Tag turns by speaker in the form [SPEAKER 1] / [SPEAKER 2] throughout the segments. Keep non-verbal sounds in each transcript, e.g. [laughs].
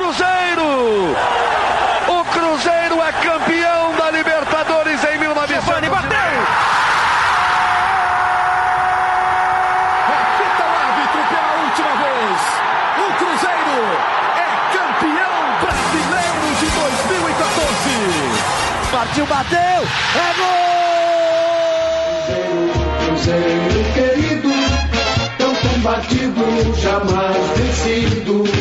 [SPEAKER 1] Cruzeiro! O Cruzeiro é campeão da Libertadores em 1900. Giovani bateu!
[SPEAKER 2] Apita o árbitro pela última vez. O Cruzeiro é campeão brasileiro de 2014.
[SPEAKER 3] Partiu, bateu, é
[SPEAKER 4] gol! Cruzeiro querido, tão combatido, jamais vencido.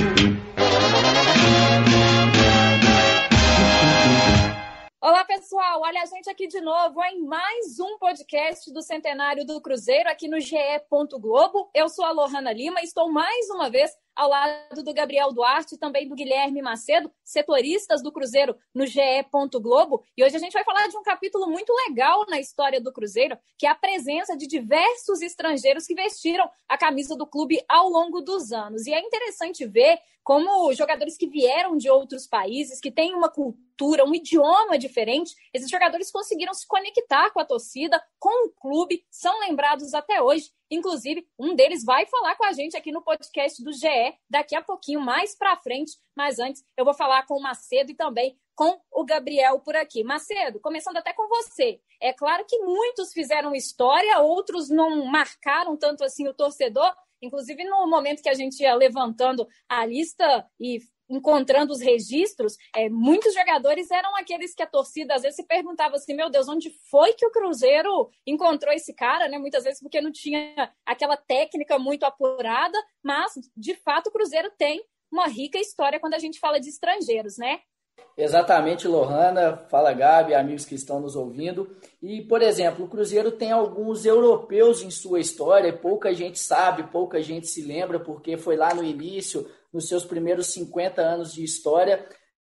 [SPEAKER 5] Pessoal! Olha a gente aqui de novo em mais um podcast do Centenário do Cruzeiro aqui no GE. Globo. Eu sou a Lohana Lima e estou mais uma vez ao lado do Gabriel Duarte e também do Guilherme Macedo, setoristas do Cruzeiro no GE. Globo. E hoje a gente vai falar de um capítulo muito legal na história do Cruzeiro, que é a presença de diversos estrangeiros que vestiram a camisa do clube ao longo dos anos. E é interessante ver como jogadores que vieram de outros países, que têm uma cultura, um idioma diferente, esses jogadores conseguiram se conectar com a torcida, com o clube, são lembrados até hoje. Inclusive, um deles vai falar com a gente aqui no podcast do GE daqui a pouquinho, mais para frente. Mas antes, eu vou falar com o Macedo e também com o Gabriel por aqui. Macedo, começando até com você. É claro que muitos fizeram história, outros não marcaram tanto assim o torcedor, Inclusive, no momento que a gente ia levantando a lista e encontrando os registros, é, muitos jogadores eram aqueles que a torcida às vezes se perguntava assim: meu Deus, onde foi que o Cruzeiro encontrou esse cara? Né? Muitas vezes porque não tinha aquela técnica muito apurada, mas de fato o Cruzeiro tem uma rica história quando a gente fala de estrangeiros, né?
[SPEAKER 6] Exatamente, Lohana. Fala, Gabi, amigos que estão nos ouvindo. E, por exemplo, o Cruzeiro tem alguns europeus em sua história, pouca gente sabe, pouca gente se lembra, porque foi lá no início, nos seus primeiros 50 anos de história.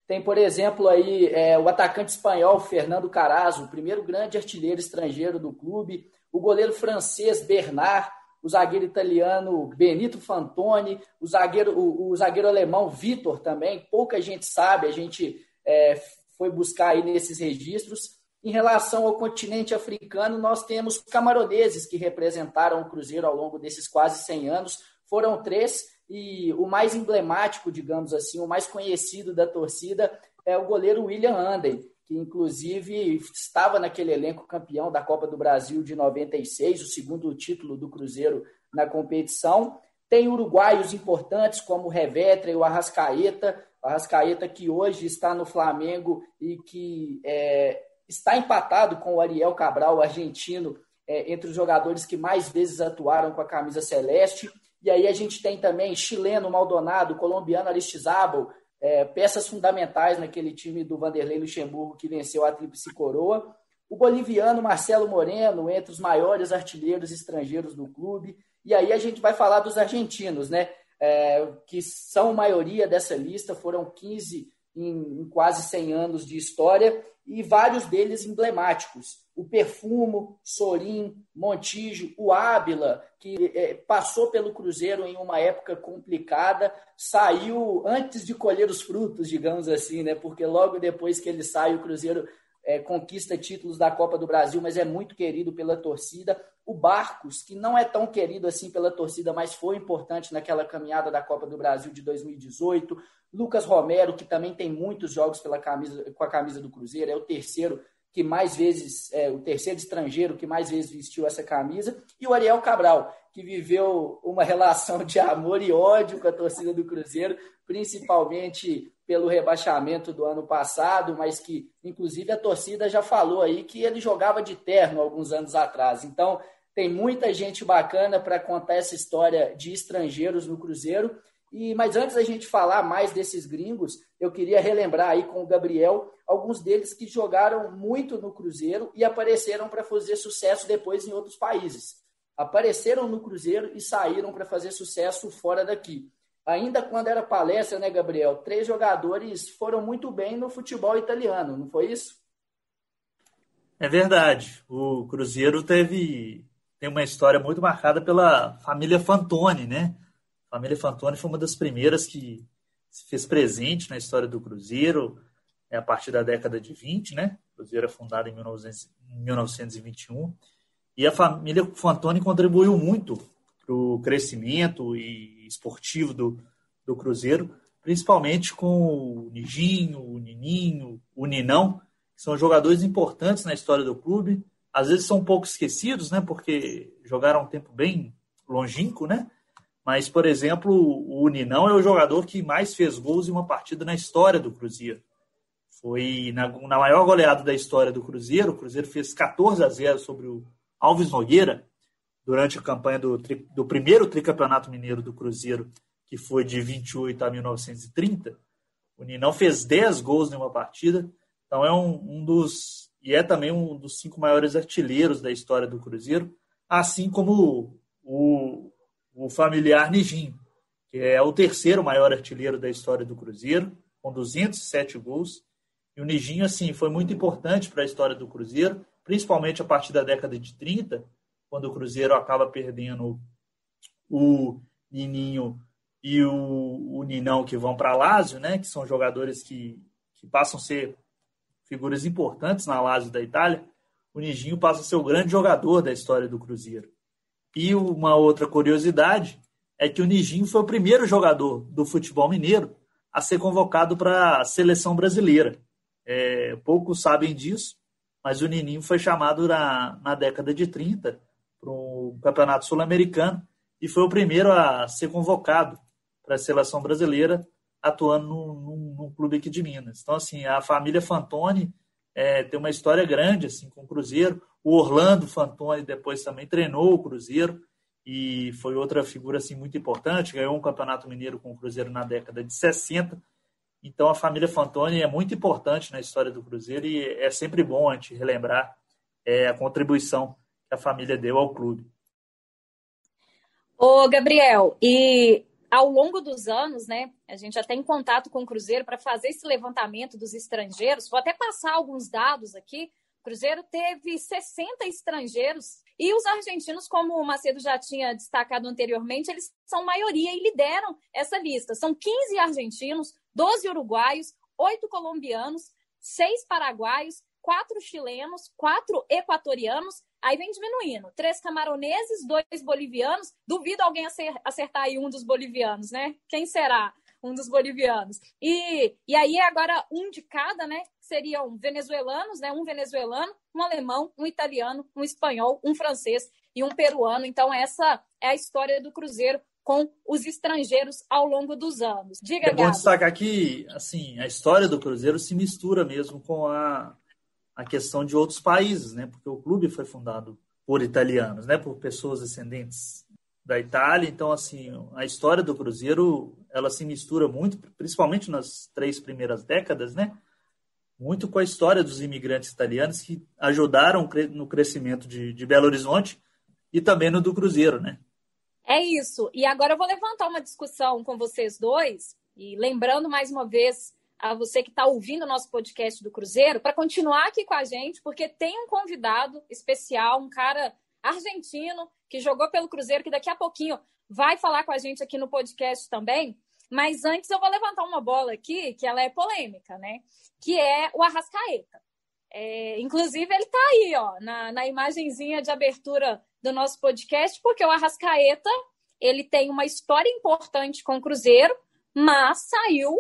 [SPEAKER 6] Tem, por exemplo, aí é, o atacante espanhol Fernando Carazo, o primeiro grande artilheiro estrangeiro do clube, o goleiro francês Bernard, o zagueiro italiano Benito Fantoni, o zagueiro, o, o zagueiro alemão Vitor também, pouca gente sabe, a gente é, foi buscar aí nesses registros. Em relação ao continente africano, nós temos camaroneses que representaram o Cruzeiro ao longo desses quase 100 anos. Foram três, e o mais emblemático, digamos assim, o mais conhecido da torcida é o goleiro William Anden, que inclusive estava naquele elenco campeão da Copa do Brasil de 96, o segundo título do Cruzeiro na competição. Tem uruguaios importantes como o Revetra e o Arrascaeta, o Arrascaeta que hoje está no Flamengo e que é, está empatado com o Ariel Cabral, o argentino, é, entre os jogadores que mais vezes atuaram com a camisa celeste. E aí a gente tem também chileno Maldonado, colombiano Aristizábal, é, peças fundamentais naquele time do Vanderlei Luxemburgo que venceu a Tríplice Coroa. O boliviano Marcelo Moreno, entre os maiores artilheiros estrangeiros do clube. E aí a gente vai falar dos argentinos, né? É, que são maioria dessa lista, foram 15 em, em, quase 100 anos de história, e vários deles emblemáticos. O Perfumo, Sorim, Montijo, o Ábila, que é, passou pelo Cruzeiro em uma época complicada, saiu antes de colher os frutos, digamos assim, né? porque logo depois que ele sai, o Cruzeiro é, conquista títulos da Copa do Brasil, mas é muito querido pela torcida. O Barcos, que não é tão querido assim pela torcida, mas foi importante naquela caminhada da Copa do Brasil de 2018. Lucas Romero, que também tem muitos jogos pela camisa, com a camisa do Cruzeiro, é o terceiro que mais vezes, é, o terceiro estrangeiro que mais vezes vestiu essa camisa, e o Ariel Cabral, que viveu uma relação de amor e ódio com a torcida do Cruzeiro, principalmente pelo rebaixamento do ano passado, mas que, inclusive, a torcida já falou aí que ele jogava de terno alguns anos atrás. Então, tem muita gente bacana para contar essa história de estrangeiros no Cruzeiro. E, mas antes da gente falar mais desses gringos, eu queria relembrar aí com o Gabriel alguns deles que jogaram muito no Cruzeiro e apareceram para fazer sucesso depois em outros países. Apareceram no Cruzeiro e saíram para fazer sucesso fora daqui. Ainda quando era palestra, né, Gabriel? Três jogadores foram muito bem no futebol italiano, não foi isso?
[SPEAKER 7] É verdade. O Cruzeiro teve tem uma história muito marcada pela família Fantoni, né? A família Fantoni foi uma das primeiras que se fez presente na história do Cruzeiro é a partir da década de 20, né? O Cruzeiro é fundado em 1921. E a família Fantoni contribuiu muito para o crescimento e esportivo do, do Cruzeiro, principalmente com o Nijinho, o Nininho, o Ninão, que são jogadores importantes na história do clube. Às vezes são um pouco esquecidos, né? Porque jogaram um tempo bem longínquo, né? Mas, por exemplo, o Ninão é o jogador que mais fez gols em uma partida na história do Cruzeiro. Foi na, na maior goleada da história do Cruzeiro. O Cruzeiro fez 14 a 0 sobre o Alves Nogueira durante a campanha do, do primeiro tricampeonato mineiro do Cruzeiro, que foi de 28 a 1930. O Ninão fez 10 gols em uma partida. Então é um, um dos. E é também um dos cinco maiores artilheiros da história do Cruzeiro, assim como o, o familiar Nijinho, que é o terceiro maior artilheiro da história do Cruzeiro, com 207 gols. E o Nijinho, assim, foi muito importante para a história do Cruzeiro, principalmente a partir da década de 30, quando o Cruzeiro acaba perdendo o Nininho e o, o Ninão, que vão para Lazio, né, que são jogadores que, que passam a ser figuras importantes na Lazio da Itália. O Nijinho passa a ser o grande jogador da história do Cruzeiro. E uma outra curiosidade é que o Nijinho foi o primeiro jogador do futebol mineiro a ser convocado para a seleção brasileira. É, poucos sabem disso, mas o Nininho foi chamado na, na década de 30 para o Campeonato Sul-Americano e foi o primeiro a ser convocado para a seleção brasileira, atuando num, clube aqui de Minas. Então, assim, a família Fantoni é, tem uma história grande assim, com o Cruzeiro. O Orlando Fantoni depois também treinou o Cruzeiro e foi outra figura assim muito importante, ganhou um campeonato mineiro com o Cruzeiro na década de 60. Então a família Fantoni é muito importante na história do Cruzeiro e é sempre bom a gente relembrar é, a contribuição que a família deu ao clube.
[SPEAKER 5] Ô, Gabriel, e ao longo dos anos, né, a gente até em contato com o Cruzeiro para fazer esse levantamento dos estrangeiros, vou até passar alguns dados aqui, Cruzeiro teve 60 estrangeiros e os argentinos, como o Macedo já tinha destacado anteriormente, eles são maioria e lideram essa lista. São 15 argentinos, 12 uruguaios, 8 colombianos, 6 paraguaios, 4 chilenos, 4 equatorianos, aí vem diminuindo. Três camaroneses, dois bolivianos. Duvido alguém acertar aí um dos bolivianos, né? Quem será? Um dos bolivianos. E, e aí agora um de cada, né? Seriam venezuelanos, né? Um venezuelano, um alemão, um italiano, um espanhol, um francês e um peruano. Então essa é a história do Cruzeiro com os estrangeiros ao longo dos anos. Diga,
[SPEAKER 7] É bom destacar que assim, a história do Cruzeiro se mistura mesmo com a, a questão de outros países, né? Porque o clube foi fundado por italianos, né? Por pessoas descendentes da Itália. Então, assim, a história do Cruzeiro ela se mistura muito, principalmente nas três primeiras décadas, né? Muito com a história dos imigrantes italianos que ajudaram no crescimento de, de Belo Horizonte e também no do Cruzeiro, né?
[SPEAKER 5] É isso. E agora eu vou levantar uma discussão com vocês dois e lembrando mais uma vez a você que está ouvindo o nosso podcast do Cruzeiro para continuar aqui com a gente, porque tem um convidado especial, um cara argentino que jogou pelo Cruzeiro, que daqui a pouquinho vai falar com a gente aqui no podcast também. Mas antes eu vou levantar uma bola aqui, que ela é polêmica, né? Que é o Arrascaeta. É, inclusive, ele está aí, ó, na, na imagenzinha de abertura do nosso podcast, porque o Arrascaeta ele tem uma história importante com o Cruzeiro, mas saiu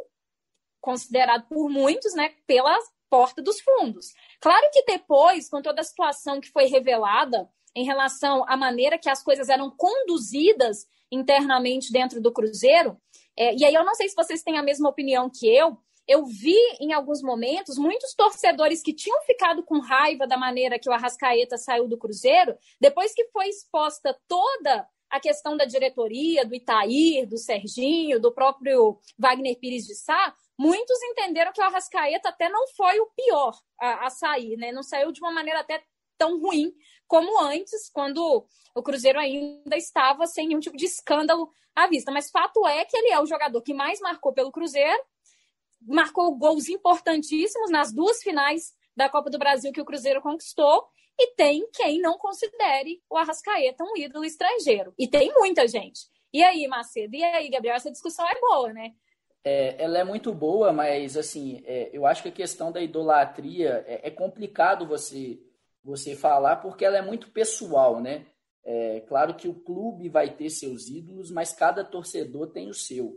[SPEAKER 5] considerado por muitos, né, pela porta dos fundos. Claro que depois, com toda a situação que foi revelada em relação à maneira que as coisas eram conduzidas internamente dentro do Cruzeiro. É, e aí eu não sei se vocês têm a mesma opinião que eu. Eu vi em alguns momentos muitos torcedores que tinham ficado com raiva da maneira que o Arrascaeta saiu do Cruzeiro, depois que foi exposta toda a questão da diretoria, do Itair, do Serginho, do próprio Wagner Pires de Sá, muitos entenderam que o Arrascaeta até não foi o pior a, a sair, né? Não saiu de uma maneira até tão ruim como antes, quando o Cruzeiro ainda estava sem nenhum tipo de escândalo à vista. Mas fato é que ele é o jogador que mais marcou pelo Cruzeiro, marcou gols importantíssimos nas duas finais da Copa do Brasil que o Cruzeiro conquistou. E tem quem não considere o Arrascaeta um ídolo estrangeiro. E tem muita gente. E aí, Macedo? E aí, Gabriel? Essa discussão é boa, né?
[SPEAKER 6] É, ela é muito boa, mas assim, é, eu acho que a questão da idolatria é, é complicado você você falar, porque ela é muito pessoal, né? É claro que o clube vai ter seus ídolos, mas cada torcedor tem o seu.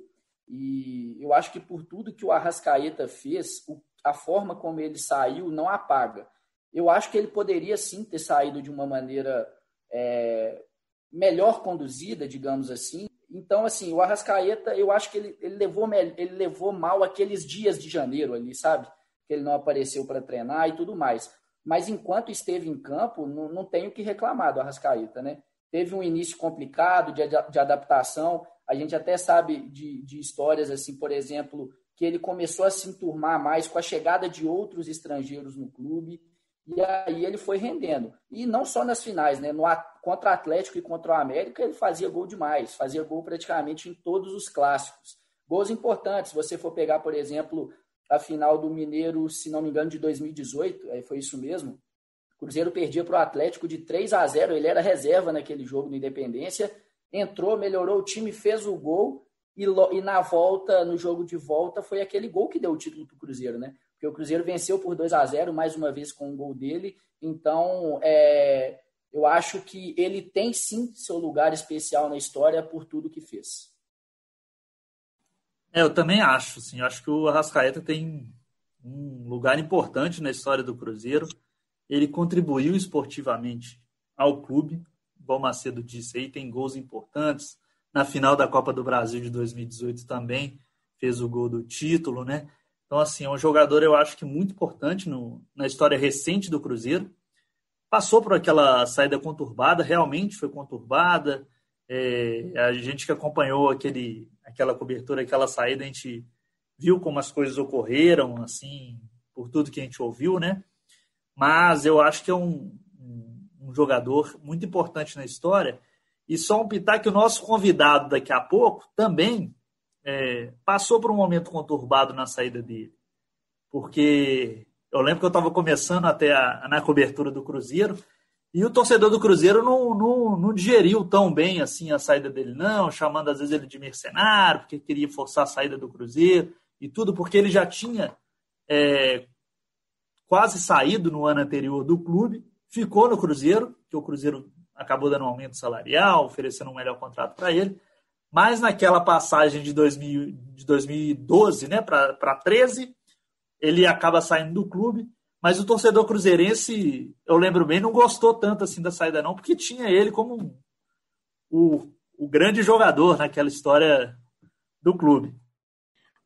[SPEAKER 6] E eu acho que por tudo que o Arrascaeta fez, a forma como ele saiu não apaga. Eu acho que ele poderia sim ter saído de uma maneira é, melhor conduzida, digamos assim. Então, assim, o Arrascaeta, eu acho que ele, ele, levou, ele levou mal aqueles dias de janeiro ali, sabe? Que ele não apareceu para treinar e tudo mais. Mas enquanto esteve em campo, não, não tenho que reclamar do Arrascaeta, né? Teve um início complicado de, de adaptação. A gente até sabe de, de histórias, assim, por exemplo, que ele começou a se enturmar mais com a chegada de outros estrangeiros no clube. E aí ele foi rendendo. E não só nas finais, né? No, contra o Atlético e contra o América, ele fazia gol demais, fazia gol praticamente em todos os clássicos. Gols importantes, se você for pegar, por exemplo, a final do Mineiro, se não me engano, de 2018, aí foi isso mesmo. O Cruzeiro perdia para o Atlético de 3 a 0, ele era reserva naquele jogo no Independência, entrou, melhorou o time, fez o gol e, e na volta, no jogo de volta, foi aquele gol que deu o título para o Cruzeiro, né? porque o Cruzeiro venceu por 2 a 0 mais uma vez com o um gol dele. Então, é, eu acho que ele tem sim seu lugar especial na história por tudo que fez.
[SPEAKER 7] É, eu também acho, sim. Eu acho que o Arrascaeta tem um lugar importante na história do Cruzeiro. Ele contribuiu esportivamente ao clube, igual o Macedo disse aí, tem gols importantes. Na final da Copa do Brasil de 2018 também fez o gol do título, né? Então, assim, é um jogador, eu acho que muito importante no, na história recente do Cruzeiro. Passou por aquela saída conturbada, realmente foi conturbada. É, a gente que acompanhou aquele, aquela cobertura, aquela saída, a gente viu como as coisas ocorreram, assim, por tudo que a gente ouviu, né? Mas eu acho que é um, um, jogador muito importante na história. E só um pitaco o nosso convidado daqui a pouco também é, passou por um momento conturbado na saída dele. Porque eu lembro que eu estava começando até a, na cobertura do Cruzeiro e o torcedor do Cruzeiro não, não, não digeriu tão bem assim a saída dele, não, chamando às vezes ele de mercenário, porque queria forçar a saída do Cruzeiro e tudo, porque ele já tinha é, quase saído no ano anterior do clube, ficou no Cruzeiro, que o Cruzeiro acabou dando um aumento salarial, oferecendo um melhor contrato para ele. Mas naquela passagem de, 2000, de 2012 né, para 13, ele acaba saindo do clube. Mas o torcedor cruzeirense, eu lembro bem, não gostou tanto assim da saída, não, porque tinha ele como o, o grande jogador naquela história do clube.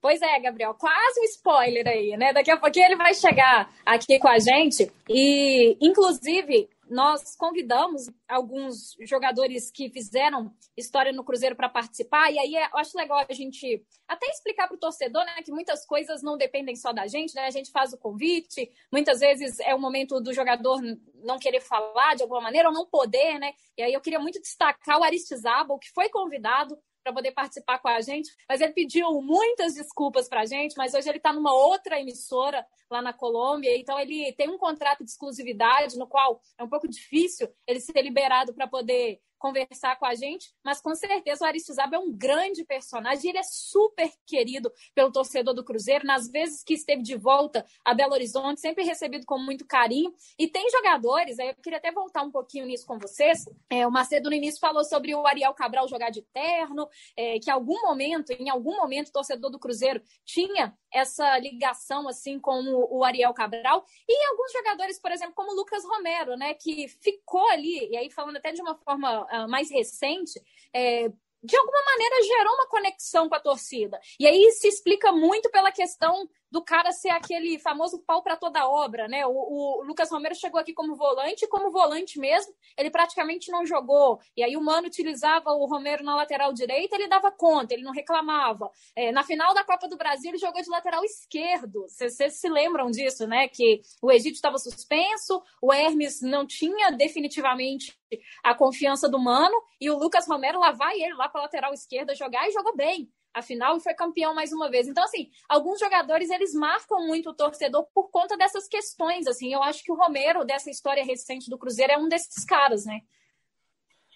[SPEAKER 5] Pois é, Gabriel, quase um spoiler aí, né? Daqui a pouquinho ele vai chegar aqui com a gente e, inclusive, nós convidamos alguns jogadores que fizeram história no Cruzeiro para participar, e aí eu acho legal a gente até explicar para o torcedor né, que muitas coisas não dependem só da gente, né? A gente faz o convite, muitas vezes é o momento do jogador não querer falar de alguma maneira ou não poder, né? E aí eu queria muito destacar o Aristizábal, que foi convidado para poder participar com a gente, mas ele pediu muitas desculpas para a gente, mas hoje ele está numa outra emissora lá na Colômbia, então ele tem um contrato de exclusividade no qual é um pouco difícil ele ser liberado para poder conversar com a gente, mas com certeza o Aristizábal é um grande personagem, ele é super querido pelo torcedor do Cruzeiro, nas vezes que esteve de volta a Belo Horizonte, sempre recebido com muito carinho, e tem jogadores, eu queria até voltar um pouquinho nisso com vocês, é, o Macedo no início falou sobre o Ariel Cabral jogar de terno, é, que algum momento, em algum momento o torcedor do Cruzeiro tinha essa ligação assim com o Ariel Cabral e alguns jogadores, por exemplo, como o Lucas Romero, né, que ficou ali, e aí falando até de uma forma uh, mais recente, é, de alguma maneira gerou uma conexão com a torcida. E aí se explica muito pela questão do cara ser aquele famoso pau para toda obra, né? O, o, Lucas Romero chegou aqui como volante, como volante mesmo, ele praticamente não jogou. E aí o Mano utilizava o Romero na lateral direita, ele dava conta, ele não reclamava. É, na final da Copa do Brasil, ele jogou de lateral esquerdo. Vocês se lembram disso, né? Que o Egito estava suspenso, o Hermes não tinha definitivamente a confiança do Mano, e o Lucas Romero lá vai ele lá para lateral esquerda jogar e jogou bem a final e foi campeão mais uma vez. Então, assim, alguns jogadores eles marcam muito o torcedor por conta dessas questões. Assim, eu acho que o Romero, dessa história recente do Cruzeiro, é um desses caras, né?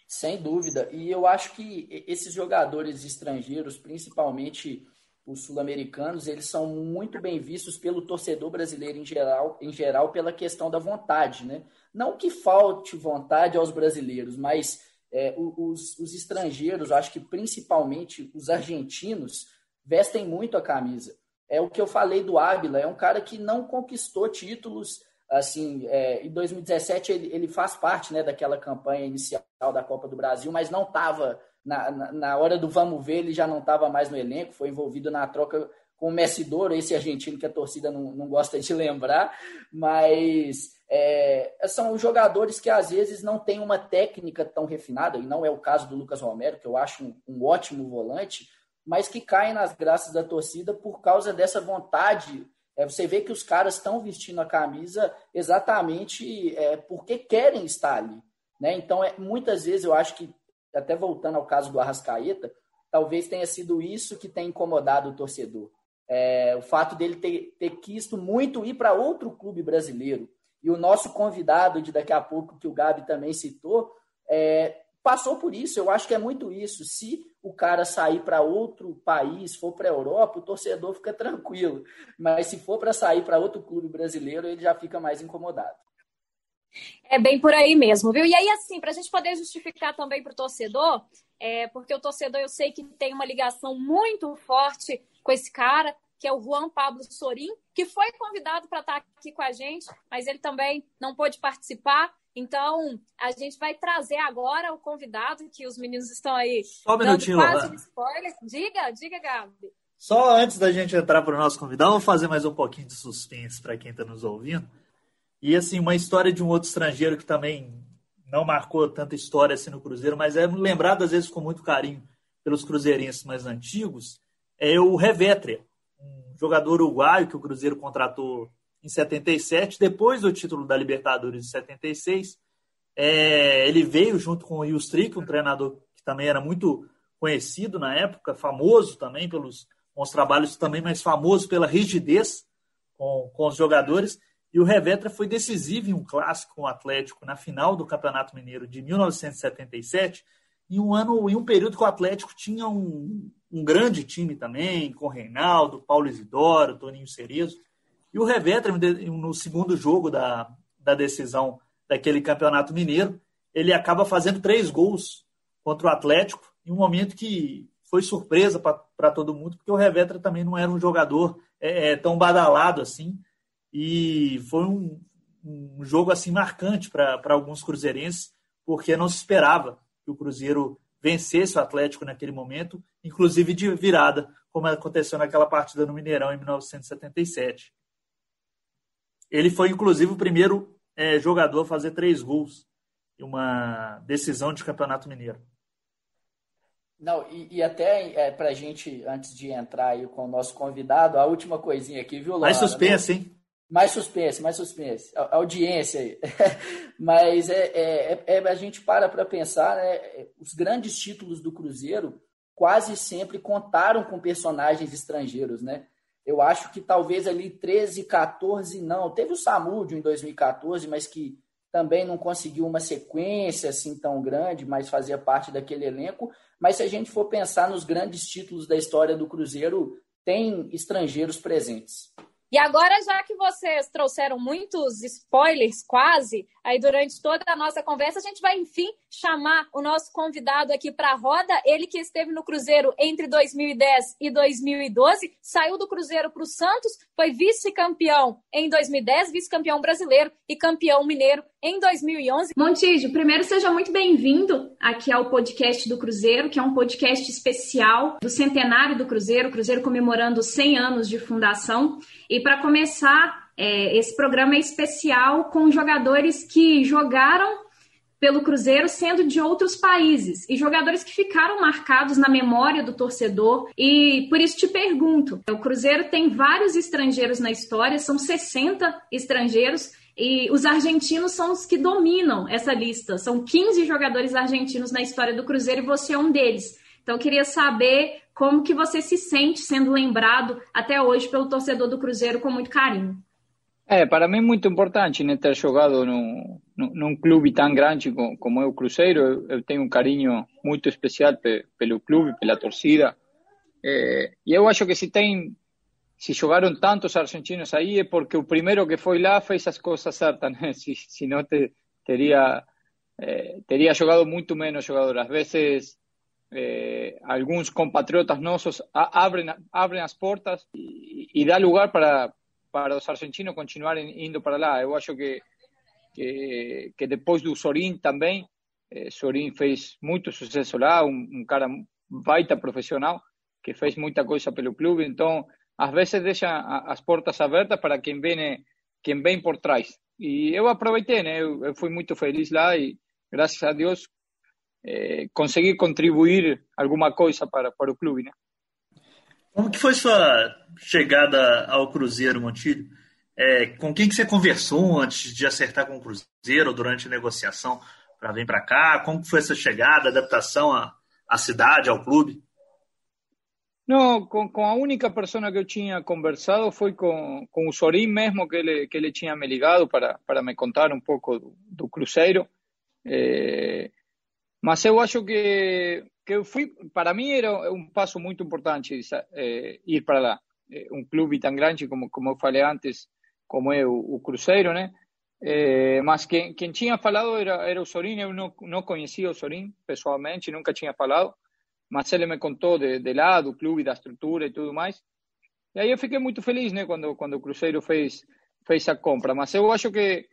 [SPEAKER 6] Sem dúvida. E eu acho que esses jogadores estrangeiros, principalmente os sul-americanos, eles são muito bem vistos pelo torcedor brasileiro em geral, em geral pela questão da vontade, né? Não que falte vontade aos brasileiros, mas é, os, os, estrangeiros, acho que principalmente os argentinos, vestem muito a camisa. É o que eu falei do Águila, é um cara que não conquistou títulos, assim, é, em 2017 ele, ele faz parte né, daquela campanha inicial da Copa do Brasil, mas não estava na, na, na, hora do vamos ver, ele já não estava mais no elenco, foi envolvido na troca com o Messi Douro, esse argentino que a torcida não, não gosta de lembrar, mas é, são jogadores que às vezes não têm uma técnica tão refinada, e não é o caso do Lucas Romero, que eu acho um, um ótimo volante, mas que caem nas graças da torcida por causa dessa vontade. É, você vê que os caras estão vestindo a camisa exatamente é, porque querem estar ali. Né? Então, é, muitas vezes eu acho que, até voltando ao caso do Arrascaeta, talvez tenha sido isso que tem incomodado o torcedor é, o fato dele ter, ter quisto muito ir para outro clube brasileiro. E o nosso convidado de daqui a pouco, que o Gabi também citou, é, passou por isso. Eu acho que é muito isso. Se o cara sair para outro país, for para a Europa, o torcedor fica tranquilo. Mas se for para sair para outro clube brasileiro, ele já fica mais incomodado.
[SPEAKER 5] É bem por aí mesmo, viu? E aí, assim, para a gente poder justificar também para o torcedor, é, porque o torcedor eu sei que tem uma ligação muito forte com esse cara, que é o Juan Pablo Sorin, que foi convidado para estar aqui com a gente, mas ele também não pôde participar. Então, a gente vai trazer agora o convidado, que os meninos estão aí
[SPEAKER 7] Só um minutinho, quase
[SPEAKER 5] spoiler. Diga, diga, Gabi.
[SPEAKER 7] Só antes da gente entrar para o nosso convidado, vou fazer mais um pouquinho de suspense para quem está nos ouvindo. E, assim, uma história de um outro estrangeiro que também não marcou tanta história assim no Cruzeiro, mas é lembrado às vezes com muito carinho pelos cruzeirenses mais antigos, é o Revetria, jogador uruguaio que o Cruzeiro contratou em 77, depois do título da Libertadores de 76. É, ele veio junto com o Ilstrick, um treinador que também era muito conhecido na época, famoso também pelos os trabalhos também, mais famoso pela rigidez com, com os jogadores. E o Revetra foi decisivo em um clássico com o Atlético na final do Campeonato Mineiro de 1977, em um ano, em um período que o Atlético tinha um, um grande time também, com Reinaldo, Paulo Isidoro, Toninho Cerezo. E o Revetra, no segundo jogo da, da decisão daquele campeonato mineiro, ele acaba fazendo três gols contra o Atlético, em um momento que foi surpresa para todo mundo, porque o Revetra também não era um jogador é, é, tão badalado assim. E foi um, um jogo assim marcante para alguns cruzeirenses, porque não se esperava que o Cruzeiro vencesse o Atlético naquele momento, inclusive de virada, como aconteceu naquela partida no Mineirão em 1977. Ele foi, inclusive, o primeiro é, jogador a fazer três gols em uma decisão de Campeonato Mineiro.
[SPEAKER 6] Não, e, e até é, para a gente, antes de entrar aí com o nosso convidado, a última coisinha aqui, viu, Laura?
[SPEAKER 7] Mais suspense, hein?
[SPEAKER 6] Mais suspense, mais suspense. Audiência aí. [laughs] Mas é, é, é, a gente para para pensar, né? Os grandes títulos do Cruzeiro quase sempre contaram com personagens estrangeiros, né? Eu acho que talvez ali 13, 14 não. Teve o Samúdio em 2014, mas que também não conseguiu uma sequência assim tão grande, mas fazia parte daquele elenco. Mas se a gente for pensar nos grandes títulos da história do Cruzeiro, tem estrangeiros presentes.
[SPEAKER 5] E agora, já que vocês trouxeram muitos spoilers, quase, aí durante toda a nossa conversa, a gente vai, enfim, chamar o nosso convidado aqui para a roda. Ele que esteve no Cruzeiro entre 2010 e 2012, saiu do Cruzeiro para o Santos, foi vice-campeão em 2010, vice-campeão brasileiro e campeão mineiro em 2011.
[SPEAKER 3] Montijo, primeiro seja muito bem-vindo aqui ao podcast do Cruzeiro, que é um podcast especial do centenário do Cruzeiro, Cruzeiro comemorando 100 anos de fundação. E para começar, é, esse programa é especial com jogadores que jogaram pelo Cruzeiro sendo de outros países e jogadores que ficaram marcados na memória do torcedor. E por isso te pergunto: o Cruzeiro tem vários estrangeiros na história, são 60 estrangeiros. E os argentinos são os que dominam essa lista. São 15 jogadores argentinos na história do Cruzeiro e você é um deles. Então eu queria saber como que você se sente sendo lembrado até hoje pelo torcedor do Cruzeiro com muito carinho.
[SPEAKER 8] É, para mim é muito importante né, ter jogado num, num clube tão grande como é o Cruzeiro. Eu, tenho um carinho muito especial pe, pelo clube, pela torcida. É, e eu acho que se tem, se jogaram tantos argentinos aí é porque o primeiro que foi lá fez as coisas certas, [laughs] né? Se, se não te, teria, é, teria jogado muito menos jogadores. Às vezes eh, compatriotas nossos abrem, abrem as portas e, e dá lugar para, para os argentinos continuarem indo para lá. Eu acho que, que, que depois Sorin também, eh, Sorin fez muito sucesso lá, um cara baita profissional, que fez muita coisa pelo clube, então às vezes deixa as portas abertas para quem vem, quem vem por trás. E eu aproveitei, né? Eu, eu fui muito feliz lá e, graças a Deus, eh, conseguir contribuir alguma coisa para, para o clube, né?
[SPEAKER 7] Como que foi sua chegada ao Cruzeiro, Montilho? É, com quem que você conversou antes de acertar com o Cruzeiro durante a negociação para vir para cá? Como que foi essa chegada, adaptação à, à cidade, ao clube?
[SPEAKER 8] Não, com, com, a única pessoa que eu tinha conversado foi com, com o Sorim mesmo, que ele, que tinha me ligado para, para me contar um pouco do, Cruzeiro. É, mas eu acho que, que fui, para mim era um passo muito importante é, ir para lá. É, um clube tão grande, como, como eu falei antes, como é o, Cruzeiro, né? É, mas quem, tinha falado era, era o Sorim, eu não, conhecia o Sorim pessoalmente, nunca tinha falado mas ele me contou de, de lá, do clube, da estrutura e tudo mais. E aí eu fiquei muito feliz, né, quando, quando o Cruzeiro fez, fez a compra. Mas eu acho que,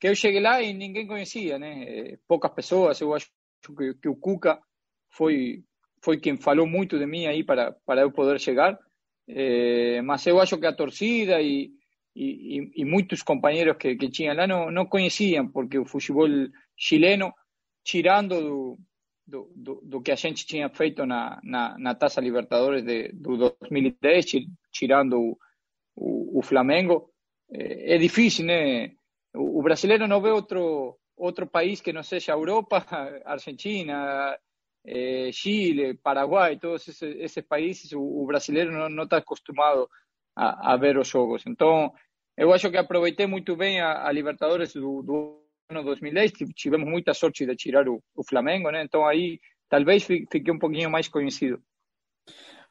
[SPEAKER 8] que eu cheguei lá e ninguém conhecia, né? Poucas pessoas. Eu acho que, que o Cuca foi, foi quem falou muito de mim aí para, para eu poder chegar. É, mas eu acho que a torcida e, e, e muitos companheiros que, que tinham lá não, não conheciam, porque o futebol chileno, tirando do, do, do, do, que a gente tinha feito na, na, na Taça Libertadores de, do 2010, tirando o, o, o Flamengo, é, é, difícil, né? O, o, brasileiro não vê outro, outro país que não seja Europa, [laughs] Argentina, é, Chile, Paraguai, todos esses, esses países, o, o, brasileiro não está acostumado a, a, ver os jogos. Então, eu acho que aproveitei muito bem a, a Libertadores do, do ano 2010 tivemos muita sorte de tirar o, o Flamengo, né? Então aí talvez fique um pouquinho mais conhecido.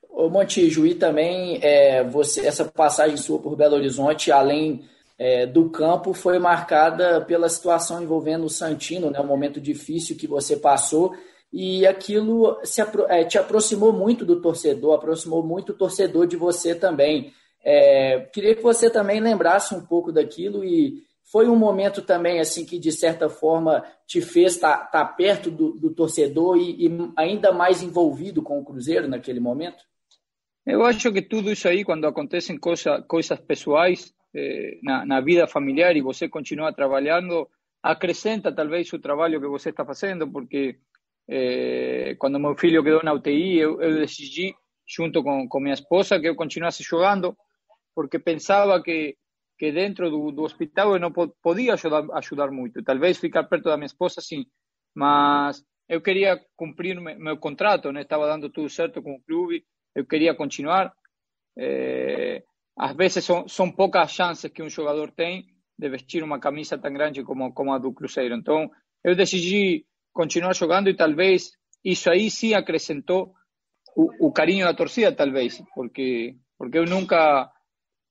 [SPEAKER 6] Ô Montijo, e também é, você, essa passagem sua por Belo Horizonte, além é, do campo, foi marcada pela situação envolvendo o Santino, né? Um momento difícil que você passou e aquilo se, é, te aproximou muito do torcedor, aproximou muito o torcedor de você também. É, queria que você também lembrasse um pouco daquilo e foi um momento também assim que de certa forma te fez estar tá, tá perto do, do torcedor e, e, ainda mais envolvido com o Cruzeiro naquele momento?
[SPEAKER 8] Eu acho que tudo isso aí, quando acontecem coisa, coisas pessoais eh, na, na, vida familiar e você continua trabalhando, acrescenta talvez o trabalho que você está fazendo, porque eh, quando meu filho quedou na UTI, eu, eu decidi, junto com, com minha esposa, que eu continuasse jogando, porque pensava que que dentro do, do hospital eu não podia ajudar, ajudar muito. Talvez ficar perto da minha esposa, sim, mas eu queria cumprir meu contrato, né? estava dando tudo certo com o clube, eu queria continuar. É, às vezes são, são poucas chances que um jogador tem de vestir uma camisa tão grande como, como a do Cruzeiro. Então, eu decidi continuar jogando e talvez isso aí sim acrescentou o, o carinho da torcida, talvez, porque, porque eu nunca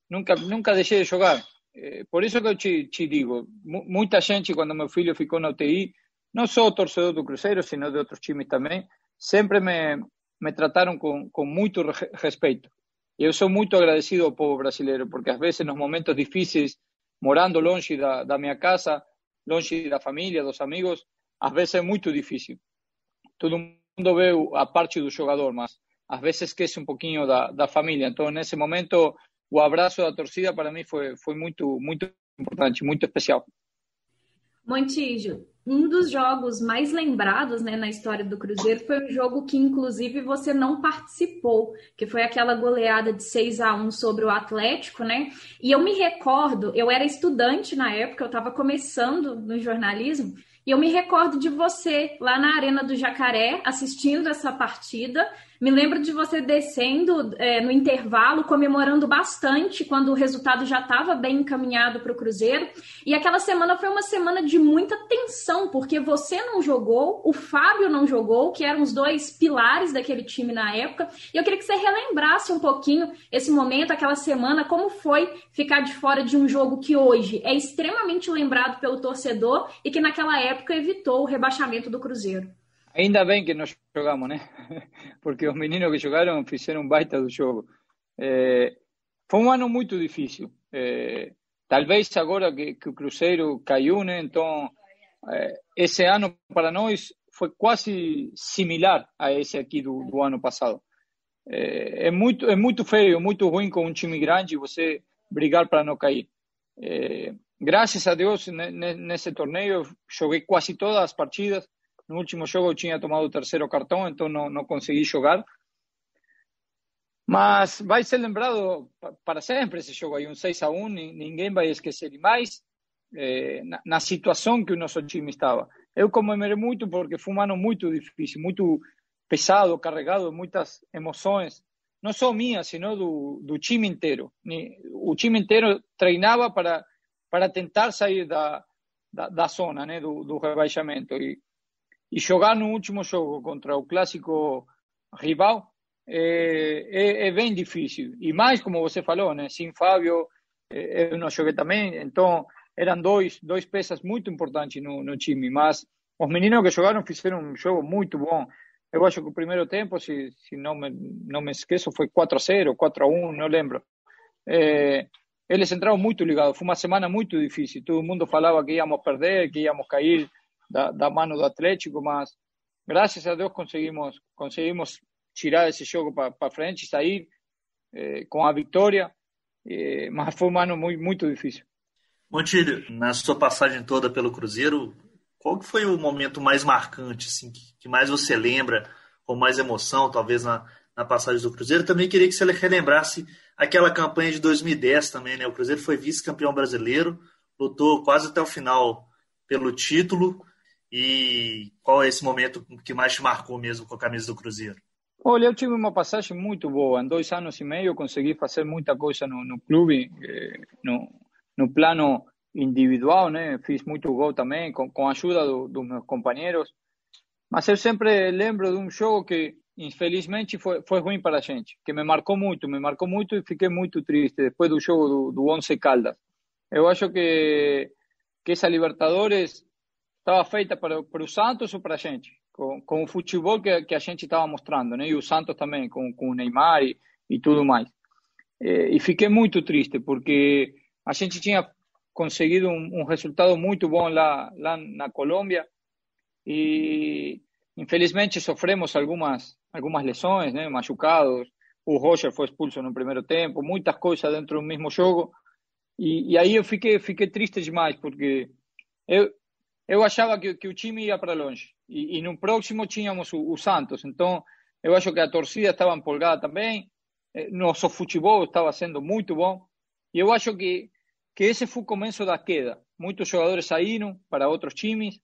[SPEAKER 8] nunca, nunca deixei de jogar. Eh, por isso que eu te, te digo, muita gente, quando meu filho ficou na UTI, não só o torcedor do Cruzeiro, sino de outros times também, sempre me, me trataram com, com muito respeito. E eu sou muito agradecido ao povo brasileiro, porque às vezes nos momentos difíceis, morando longe da, da minha casa, longe da família, dos amigos, às vezes é muito difícil. Todo mundo vê a parte do jogador, mas às vezes esquece um pouquinho da, da família. Então, nesse momento, o abraço da torcida para mim foi, foi muito, muito importante, muito especial.
[SPEAKER 5] Montijo, um dos jogos mais lembrados né, na história do Cruzeiro foi um jogo que, inclusive, você não participou, que foi aquela goleada de 6 a 1 sobre o Atlético, né? E eu me recordo, eu era estudante na época, eu estava começando no jornalismo, e eu me recordo de você lá na Arena do Jacaré assistindo essa partida me lembro de você descendo é, no intervalo, comemorando bastante quando o resultado já estava bem encaminhado para o Cruzeiro. E aquela semana foi uma semana de muita tensão, porque você não jogou, o Fábio não jogou, que eram os dois pilares daquele time na época. E eu queria que você relembrasse um pouquinho esse momento, aquela semana, como foi ficar de fora de um jogo que hoje é extremamente lembrado pelo torcedor e que naquela época evitou o rebaixamento do Cruzeiro.
[SPEAKER 8] Ainda bem que nós jogamos, né? [laughs] Porque os meninos que jogaram fizeram um baita do jogo. É, foi um ano muito difícil. É, talvez agora que, que, o Cruzeiro caiu, né? Então, é, esse ano para nós foi quase similar a esse aqui do, do ano passado. É, é, muito é muito feio, muito ruim com um time grande você brigar para não cair. É, graças a Deus nesse torneio joguei quase todas as partidas no último jogo eu tinha tomado o terceiro cartão, então não, não consegui jogar. Mas vai ser lembrado para sempre esse jogo aí, um 6 a 1 ninguém vai esquecer. E mais, é, na, na, situação que o nosso time estava. Eu comemorei muito porque foi um ano muito difícil, muito pesado, carregado muitas emoções. Não só minha, sino do, do time inteiro. O time inteiro treinava para, para tentar sair da, da, da zona né, do, do rebaixamento. E e jogar no último jogo contra o clássico rival é, é, é, bem difícil. E mais, como você falou, né? sem Fábio, eu não joguei também, então eram dois, dois peças muito importantes no, no time. Mas os meninos que jogaram fizeram um jogo muito bom. Eu acho que o primeiro tempo, se, se não, me, não me esqueço, foi 4 a 0, 4 a 1, não lembro. É, eles entraram muito ligados. Foi uma semana muito difícil. Todo mundo falava que íamos perder, que íamos cair da, da mano do Atlético, mas graças a Deus conseguimos conseguimos tirar esse jogo para frente sair eh, com a vitória, eh, mas foi um ano muito, muito difícil.
[SPEAKER 7] Montilho, na sua passagem toda pelo Cruzeiro, qual que foi o momento mais marcante, assim, que, que mais você lembra, com mais emoção, talvez na, na passagem do Cruzeiro? Também queria que você relembrasse aquela campanha de 2010 também, né? O Cruzeiro foi vice-campeão brasileiro, lutou quase até o final pelo título, e qual é esse momento que mais te marcou mesmo com a camisa do Cruzeiro?
[SPEAKER 8] Olha, eu tive uma passagem muito boa. Em dois anos e meio, consegui fazer muita coisa no, no clube, eh, no, no plano individual, né? Fiz muito gol também, com, com a ajuda do, dos meus companheiros. Mas eu sempre lembro de um jogo que, infelizmente, foi, foi ruim para a gente, que me marcou muito, me marcou muito e fiquei muito triste depois do jogo do, do Once Caldas. Eu acho que, que essa Libertadores estava feita para, para o Santos ou para a gente, com, com o futebol que, que a gente estava mostrando, né? E o Santos também, com, com o Neymar e, e tudo mais. E, e, fiquei muito triste, porque a gente tinha conseguido um, um resultado muito bom lá, lá na Colômbia e, infelizmente, sofremos algumas, algumas lesões, né? Machucados. O Roger foi expulso no primeiro tempo, muitas coisas dentro do mesmo jogo. E, e aí eu fiquei, fiquei triste demais, porque eu, eu achava que, que o time ia para longe. E, e no próximo tínhamos o, o, Santos. Então, eu acho que a torcida estava empolgada também. Eh, nosso futebol estava sendo muito bom. E eu acho que, que esse foi o começo da queda. Muitos jogadores saíram para outros times.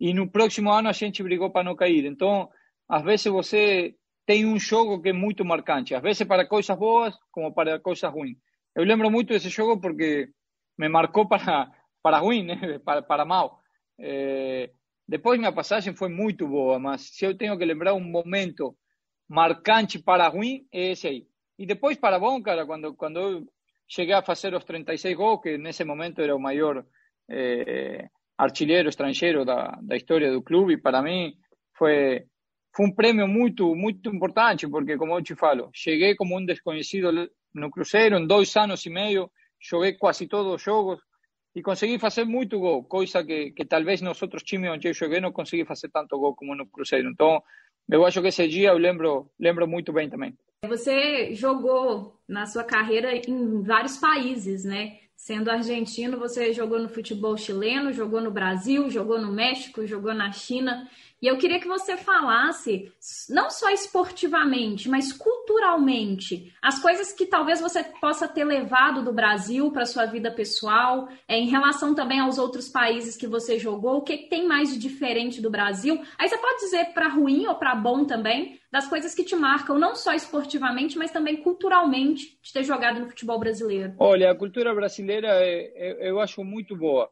[SPEAKER 8] E no próximo ano a gente brigou para não cair. Então, às vezes você tem um jogo que é muito marcante. Às vezes para coisas boas, como para coisas ruins. Eu lembro muito desse jogo porque me marcou para, para ruim, né? [laughs] para, para mal. É, depois minha passagem foi muito boa, mas se eu tenho que lembrar um momento marcante para ruim, é esse aí. E depois para bom, cara, quando, quando eu cheguei a fazer os 36 gols, que nesse momento era o maior é, artilheiro estrangeiro da, da história do clube, para mim foi, foi um prêmio muito, muito importante, porque, como eu te falo, cheguei como um desconhecido no Cruzeiro, em dois anos e meio, joguei quase todos os jogos, e consegui fazer muito gol, coisa que, que talvez nos outros times onde eu joguei não consegui fazer tanto gol como no Cruzeiro. Então, eu acho que esse dia eu lembro, lembro muito bem também.
[SPEAKER 3] Você jogou na sua carreira em vários países, né? Sendo argentino, você jogou no futebol chileno, jogou no Brasil, jogou no México, jogou na China. E eu queria que você falasse, não só esportivamente, mas culturalmente, as coisas que talvez você possa ter levado do Brasil para sua vida pessoal, é, em relação também aos outros países que você jogou, o que tem mais de diferente do Brasil? Aí você pode dizer para ruim ou para bom também, das coisas que te marcam, não só esportivamente, mas também culturalmente, de ter jogado no futebol brasileiro.
[SPEAKER 8] Olha, a cultura brasileira é, é, eu acho muito boa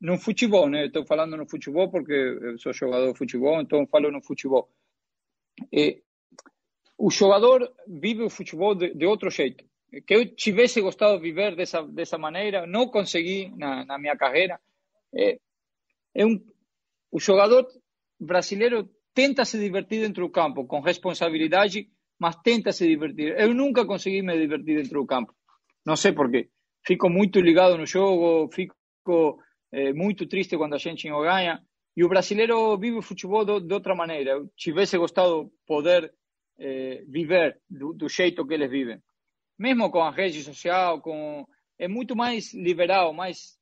[SPEAKER 8] no futebol, né? Estou falando no futebol porque eu sou jogador de futebol, então falo no futebol. E, o jogador vive o futebol de, de, outro jeito. Que eu tivesse gostado de viver dessa dessa maneira, não consegui na, na minha carreira. É, é um, o jogador brasileiro tenta se divertir dentro do campo, com responsabilidade, mas tenta se divertir. Eu nunca consegui me divertir dentro do campo. Não sei porquê. Fico muito ligado no jogo, fico é, muito triste quando a gente não ganha. E o brasileiro vive o futebol de, de outra maneira. Eu tivesse gostado poder é, viver do, do, jeito que eles vivem. Mesmo com a rede social, com é muito mais liberal, mais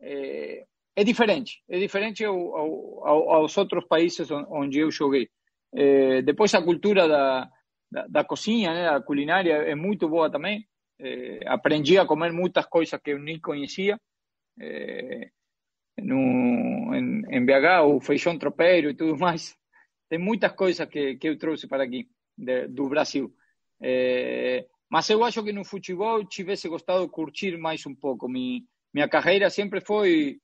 [SPEAKER 8] é, é diferente. É diferente ao, ao, aos outros países onde eu joguei. É, depois a cultura da, da, da cozinha, né, a culinária é muito boa também. É, aprendi a comer muitas coisas que eu nem conhecia. É, no, em, em BH, o feijão tropeiro e tudo mais. [laughs] Tem muitas coisas que, que eu trouxe para aqui, de, do Brasil. É, mas eu acho que no futebol tivesse gostado de curtir mais um pouco. Mi, minha carreira sempre foi.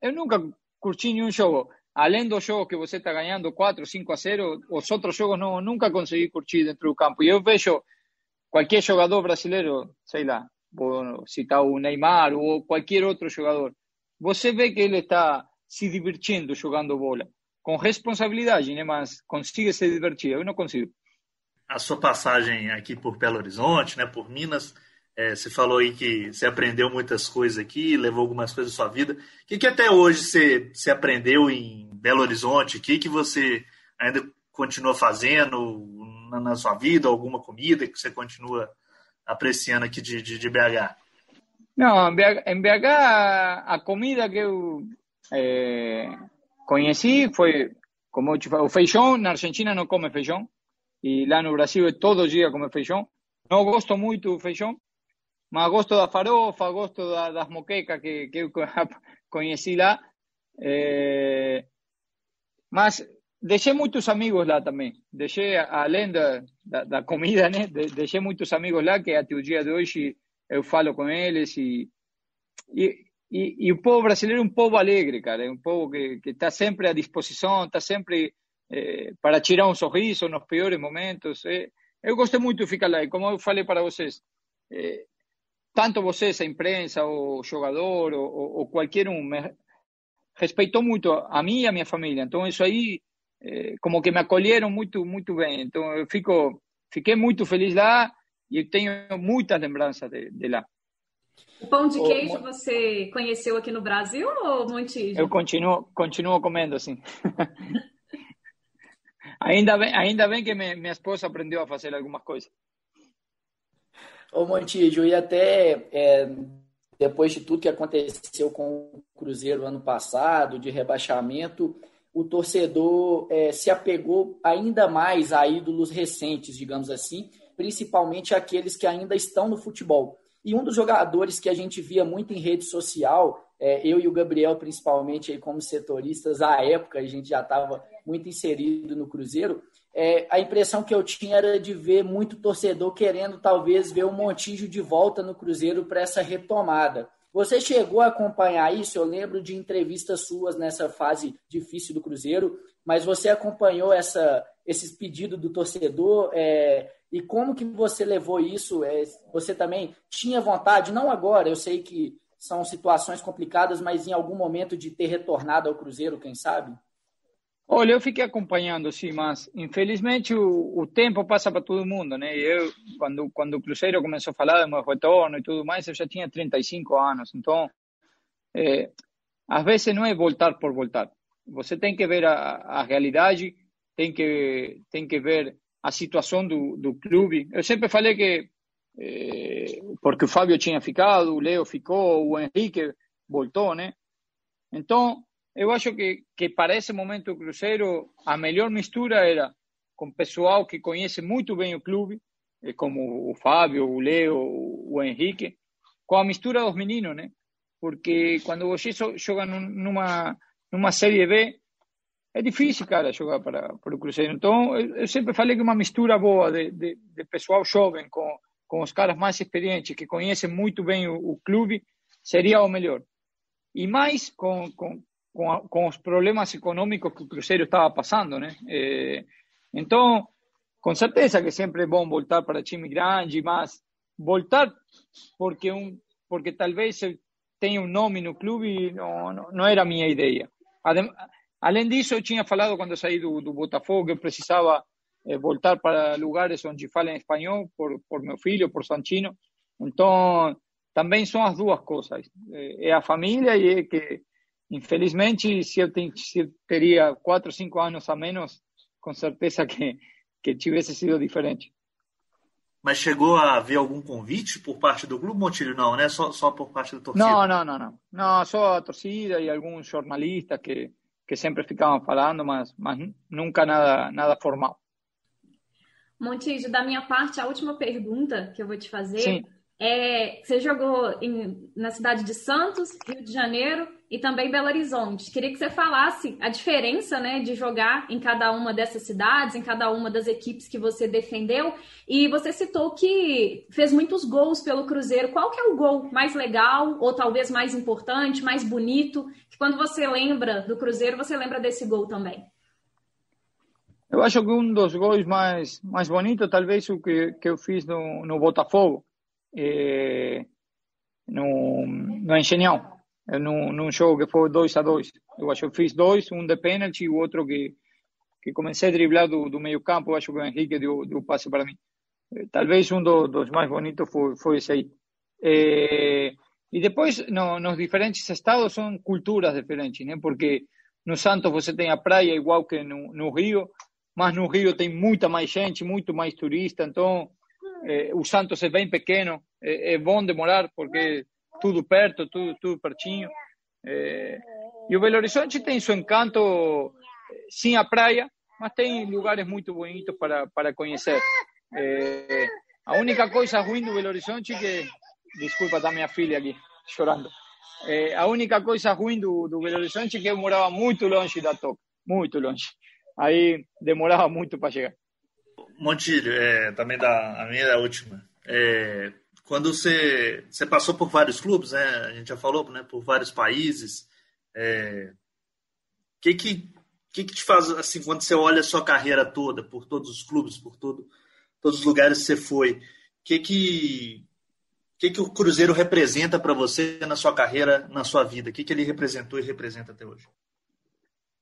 [SPEAKER 8] Eu nunca curti nenhum jogo. Além do jogo que você está ganhando 4, 5 a 0, os outros jogos não, nunca consegui curtir dentro do campo. E eu vejo qualquer jogador brasileiro, sei lá, vou citar o Neymar ou qualquer outro jogador você vê que ele está se divertindo jogando bola. Com responsabilidade, né? Mas consiga se divertir. Eu não consigo.
[SPEAKER 7] A sua passagem aqui por Belo Horizonte, né, por Minas, é, você falou aí que você aprendeu muitas coisas aqui, levou algumas coisas da sua vida. O que, que até hoje você, você aprendeu em Belo Horizonte? O que, que você ainda continua fazendo na, na, sua vida? Alguma comida que você continua apreciando aqui de, de, de BH?
[SPEAKER 8] Não, em BH a comida que eu é, conheci foi, como o feijão. Na Argentina não come feijão. E lá no Brasil é todo dia comer feijão. Não gosto muito do feijão, mas gosto da farofa, gosto da, das moquecas que, que eu [laughs] conheci lá. É, mas deixei muitos amigos lá também. Deixei, além da, da, da comida, né? Deixei muitos amigos lá que até o dia de hoje eu falo com eles e, e, e, e, o povo brasileiro é um povo alegre, cara, é um povo que está sempre à disposição, está sempre é, para tirar um sorriso nos piores momentos. É, eu gostei muito de ficar lá e como eu falei para vocês, é, tanto vocês, a imprensa, o jogador ou, ou qualquer um, respeitou muito a mim e a minha família. Então isso aí, como que me acolheram muito, muito bem. Então eu fico, fiquei muito feliz lá e eu tenho muitas lembranças de, de lá.
[SPEAKER 3] O pão de queijo o, você conheceu aqui no Brasil ou Montijo?
[SPEAKER 8] Eu continuo, continuo comendo, assim. [laughs] ainda, bem, ainda bem que minha, minha esposa aprendeu a fazer algumas coisas.
[SPEAKER 6] Ô Montijo, e até é, depois de tudo que aconteceu com o Cruzeiro ano passado, de rebaixamento, o torcedor é, se apegou ainda mais a ídolos recentes, digamos assim, principalmente aqueles que ainda estão no futebol. E um dos jogadores que a gente via muito em rede social, é, eu e o Gabriel, principalmente, aí como setoristas, à época, a gente já estava muito inserido no Cruzeiro, é, a impressão que eu tinha era de ver muito torcedor querendo, talvez, ver o Montijo de volta no Cruzeiro para essa retomada. Você chegou a acompanhar isso? Eu lembro de entrevistas suas nessa fase difícil do Cruzeiro, mas você acompanhou essa, esses pedidos do torcedor? É, e como que você levou isso? É, você também tinha vontade, não agora, eu sei que são situações complicadas, mas em algum momento de ter retornado ao Cruzeiro, quem sabe?
[SPEAKER 8] Olha, eu fiquei acompanhando, sim, mas infelizmente o, o tempo passa para todo mundo, né? Eu, quando, quando o Cruzeiro começou a falar do meu retorno e tudo mais, eu já tinha 35 anos. Então, é, às vezes não é voltar por voltar. Você tem que ver a, a realidade, tem que, tem que ver a situação do, do clube. Eu sempre falei que, eh, porque o Fábio tinha ficado, o Leo ficou, o Henrique voltou, né? Então, eu acho que, que para esse momento do Cruzeiro, a melhor mistura era com pessoal que conhece muito bem o clube, eh, como o Fábio, o Leo, o Henrique, com a mistura dos meninos, né? Porque quando você joga numa, numa Série B, é difícil, cara, jogar para, para o Cruzeiro. Então, eu, sempre falei que uma mistura boa de, de, de, pessoal jovem com, com os caras mais experientes, que conhecem muito bem o, o clube, seria o melhor. E mais com, com, com, a, com, os problemas econômicos que o Cruzeiro estava passando, né? É, então, com certeza que sempre é bom voltar para time grande, mas voltar porque um porque talvez eu tenha um nome no clube não, não, não era a minha ideia. Adem Além disso, eu tinha falado quando eu saí do, do Botafogo que eu precisava eh, voltar para lugares onde falem espanhol por, por meu filho, por Sanchino. Então, também são as duas coisas. É a família e é que, infelizmente, se eu, ten, se eu teria quatro, cinco anos a menos, com certeza que, que tivesse sido diferente.
[SPEAKER 7] Mas chegou a haver algum convite por parte do clube, Montilho? Não, né? Só, só por parte da torcida?
[SPEAKER 8] Não, não, não, não. Não, só a torcida e alguns jornalistas que, que sempre ficavam falando, mas, mas nunca nada, nada formal.
[SPEAKER 5] Montijo, da minha parte, a última pergunta que eu vou te fazer
[SPEAKER 8] Sim.
[SPEAKER 5] é: você jogou em, na cidade de Santos, Rio de Janeiro e também Belo Horizonte. Queria que você falasse a diferença né, de jogar em cada uma dessas cidades, em cada uma das equipes que você defendeu. E você citou que fez muitos gols pelo Cruzeiro. Qual que é o gol mais legal, ou talvez mais importante, mais bonito, que quando você lembra do Cruzeiro, você lembra desse gol também?
[SPEAKER 8] Eu acho que um dos gols mais, mais bonitos, talvez o que, que eu fiz no, no Botafogo, é, no, no Engenhão, num, num jogo que foi 2 a 2 Eu acho que fiz dois, um de pênalti e o outro que, que comecei a driblar do, do meio campo, eu acho que o Henrique deu, deu passe para mim. Talvez um do, dos mais bonitos foi, foi esse aí. É, e depois, no, nos diferentes estados, são culturas diferentes, né? Porque no Santos você tem a praia igual que no, no Rio, mas no Rio tem muita mais gente, muito mais turista, então eh, o Santos é bem pequeno, é, é, bom demorar porque tudo perto, tudo, tudo pertinho. Eh, e o Belo Horizonte tem seu encanto, sim a praia, mas tem lugares muito bonitos para, para conhecer. Eh, a única coisa ruim do Belo Horizonte é que, desculpa, tá minha filha aqui chorando. Eh, a única coisa ruim do, do Belo Horizonte é que eu morava muito longe da toca, muito longe aí demorava muito para chegar.
[SPEAKER 7] Montilho, é, também da a minha é a última. É, quando você, você passou por vários clubes, né? A gente já falou, né? Por vários países. É, que que que que te faz assim quando você olha a sua carreira toda, por todos os clubes, por todo, todos os lugares que você foi? Que que que que o Cruzeiro representa para você na sua carreira, na sua vida? O que que ele representou e representa até hoje?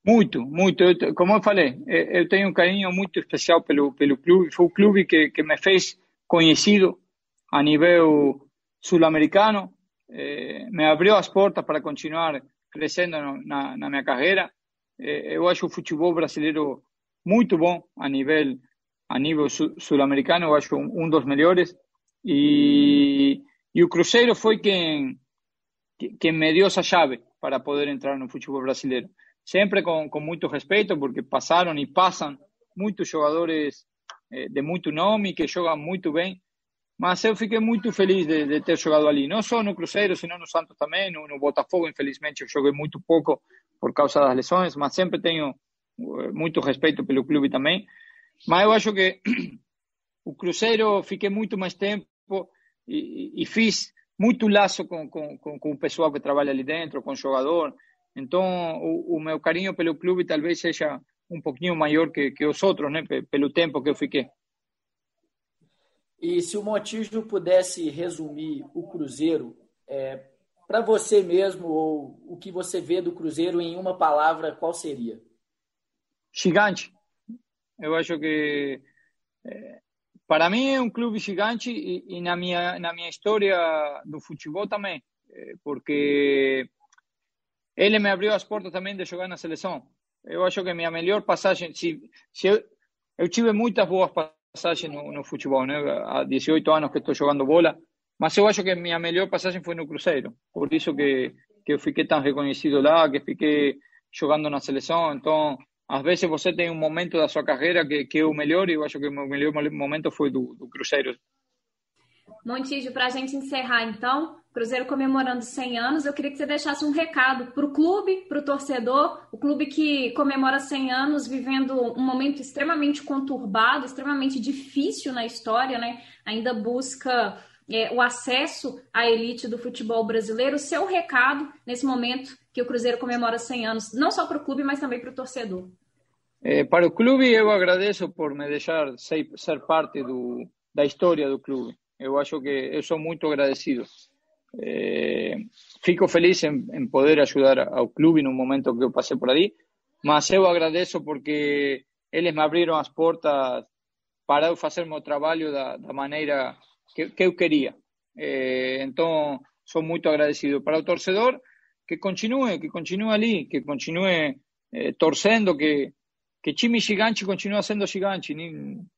[SPEAKER 8] Muito, muito. Eu, como eu falei, eu tenho um carinho muito especial pelo, pelo clube. Foi o clube que, que me fez conhecido a nível sul-americano. Eh, me abriu as portas para continuar crescendo na, minha carreira. Eh, eu acho o futebol brasileiro muito bom a nível a nível sul-americano. Eu acho um, dos melhores. E o Cruzeiro foi quem, quem me deu essa chave para poder entrar no futebol brasileiro sempre com, com muito respeito, porque passaram e passam muitos jogadores eh, de muito nome que jogam muito bem. Mas eu fiquei muito feliz de, de, ter jogado ali, não só no Cruzeiro, sino no Santos também, no, no Botafogo, infelizmente eu joguei muito pouco por causa das lesões, mas sempre tenho eh, muito respeito pelo clube também. Mas eu acho que [clears throat] o Cruzeiro fiquei muito mais tempo e, e fiz muito laço com, com, com, o pessoal que trabalha ali dentro, com o jogador. Então, o, o meu carinho pelo clube talvez seja um pouquinho maior que, que os outros, né? Pelo tempo que eu fiquei.
[SPEAKER 6] E se o Montijo pudesse resumir o Cruzeiro é, para você mesmo, ou o que você vê do Cruzeiro em uma palavra, qual seria?
[SPEAKER 8] Gigante. Eu acho que é, para mim é um clube gigante e, e, na minha na minha história do futebol também, é, porque ele me abriu as portas também de jogar na seleção. Eu acho que minha melhor passagem, se, se eu, eu tive muitas boas passagens no, no futebol, né? Há 18 anos que estou jogando bola, mas eu acho que minha melhor passagem foi no Cruzeiro. Por isso que, que eu fiquei tão reconhecido lá, que fiquei jogando na seleção. Então, às vezes você tem um momento da sua carreira que, que é o melhor, e eu acho que o meu melhor momento foi do, do Cruzeiro.
[SPEAKER 5] Montijo, para a gente encerrar então, Cruzeiro comemorando 100 anos, eu queria que você deixasse um recado para o clube, para o torcedor, o clube que comemora 100 anos vivendo um momento extremamente conturbado, extremamente difícil na história, né? Ainda busca é, o acesso à elite do futebol brasileiro. Seu recado nesse momento que o Cruzeiro comemora 100 anos, não só para o clube, mas também para o torcedor.
[SPEAKER 8] É, para o clube, eu agradeço por me deixar ser, ser parte do, da história do clube. Eu acho que eu sou muito agradecido. É, fico feliz em, em, poder ajudar ao clube no momento que eu passei por ali, mas eu agradeço porque eles me abriram as portas para eu fazer meu trabalho da, da maneira que, que eu queria. Eh, então, sou muito agradecido. Para o torcedor, que continue, que continue ali, que continue eh, torcendo, que, que time gigante continua sendo gigante.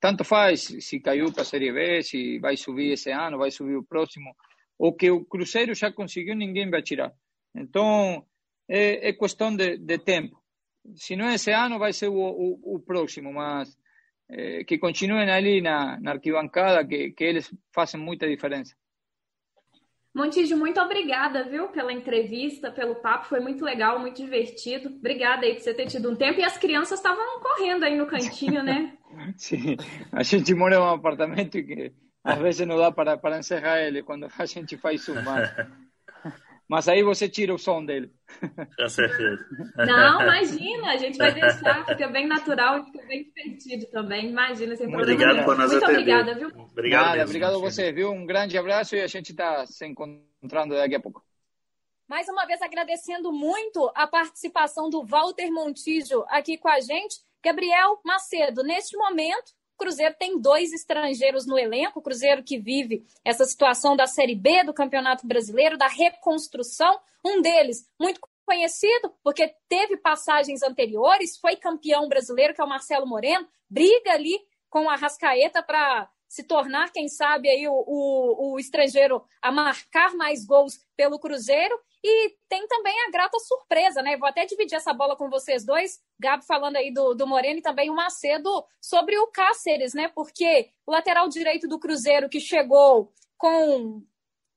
[SPEAKER 8] Tanto faz se caiu para a Série B, se vai subir esse ano, vai subir o próximo. O que o Cruzeiro já conseguiu, ninguém vai tirar. Então, é, é questão de, de, tempo. Se não é esse ano, vai ser o, o, o próximo, mas é, que continuem ali na, na arquibancada, que, que eles fazem muita diferença.
[SPEAKER 3] Montijo, muito obrigada, viu, pela entrevista, pelo papo, foi muito legal, muito divertido. Obrigada aí por você ter tido um tempo. E as crianças estavam correndo aí no cantinho, né? [laughs]
[SPEAKER 8] Sim, a gente mora em um apartamento que às vezes não dá para, para encerrar ele quando a gente faz mais. [laughs] Mas aí você tira o som dele.
[SPEAKER 7] Com certeza.
[SPEAKER 3] Não, imagina, a gente vai deixar, fica bem natural e fica bem divertido também. Imagina, sem
[SPEAKER 7] Muito problema. Obrigado por nós
[SPEAKER 3] Muito
[SPEAKER 7] atender.
[SPEAKER 3] obrigada, viu?
[SPEAKER 8] Obrigado, Nada, mesmo, obrigado a você, viu? Um grande abraço e a gente está se encontrando daqui a pouco.
[SPEAKER 5] Mais uma vez agradecendo muito a participação do Walter Montijo aqui com a gente. Gabriel Macedo, neste momento, Cruzeiro tem dois estrangeiros no elenco, Cruzeiro que vive essa situação da Série B do Campeonato Brasileiro, da reconstrução. Um deles, muito conhecido, porque teve passagens anteriores, foi campeão brasileiro, que é o Marcelo Moreno, briga ali com a Rascaeta para se tornar, quem sabe, aí o, o, o, estrangeiro a marcar mais gols pelo Cruzeiro. E tem também a grata surpresa, né? Vou até dividir essa bola com vocês dois, Gabi falando aí do, do Moreno e também o Macedo sobre o Cáceres, né? Porque o lateral direito do Cruzeiro que chegou com,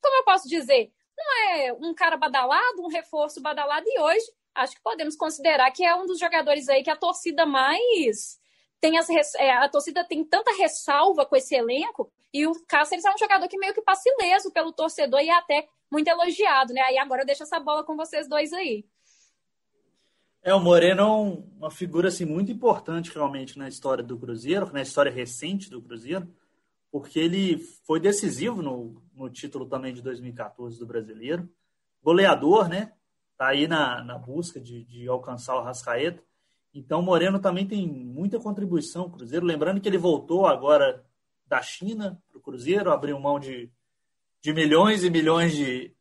[SPEAKER 5] como eu posso dizer, não é um cara badalado, um reforço badalado, e hoje acho que podemos considerar que é um dos jogadores aí que a torcida mais tem as, é, a torcida tem tanta ressalva com esse elenco e o Cáceres é um jogador que meio que passa ileso pelo torcedor e é até muito elogiado, né? Aí agora eu deixo essa bola com vocês dois aí.
[SPEAKER 7] É, o Moreno é uma figura assim, muito importante realmente na história do Cruzeiro, na história recente do Cruzeiro, porque ele foi decisivo no, no título também de 2014 do Brasileiro. Goleador, né? Tá aí na, na busca de, de alcançar o Rascaeta. Então, Moreno também tem muita contribuição Cruzeiro. Lembrando que ele voltou agora da China para o Cruzeiro, abriu mão de, de milhões e milhões de,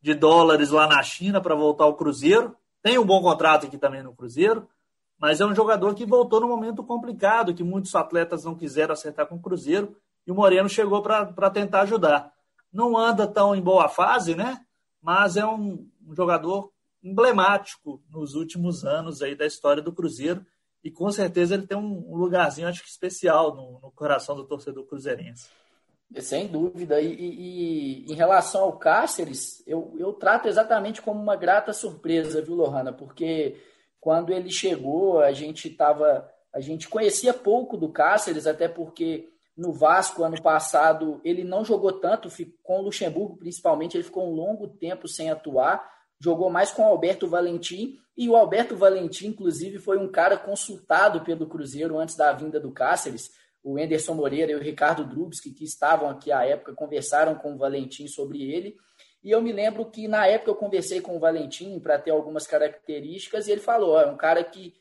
[SPEAKER 7] de dólares lá na China para voltar ao Cruzeiro. Tem um bom contrato aqui também no Cruzeiro, mas é um jogador que voltou num momento complicado, que muitos atletas não quiseram acertar com o Cruzeiro, e o Moreno chegou para tentar ajudar. Não anda tão em boa fase, né? Mas é um, um jogador emblemático nos últimos anos aí da história do Cruzeiro e com certeza ele tem um lugarzinho acho que especial no, no coração do torcedor cruzeirense.
[SPEAKER 6] Sem dúvida. E, e, e, em relação ao Cáceres, eu, eu trato exatamente como uma grata surpresa, viu, Lohana? Porque quando ele chegou, a gente tava, a gente conhecia pouco do Cáceres, até porque no Vasco ano passado ele não jogou tanto, com o Luxemburgo principalmente, ele ficou um longo tempo sem atuar jogou mais com o Alberto Valentim, e o Alberto Valentim, inclusive, foi um cara consultado pelo Cruzeiro antes da vinda do Cáceres. O Enderson Moreira e o Ricardo Drubski, que estavam aqui à época, conversaram com o Valentim sobre ele. E eu me lembro que na época eu conversei com o Valentim para ter algumas características, e ele falou: é um cara que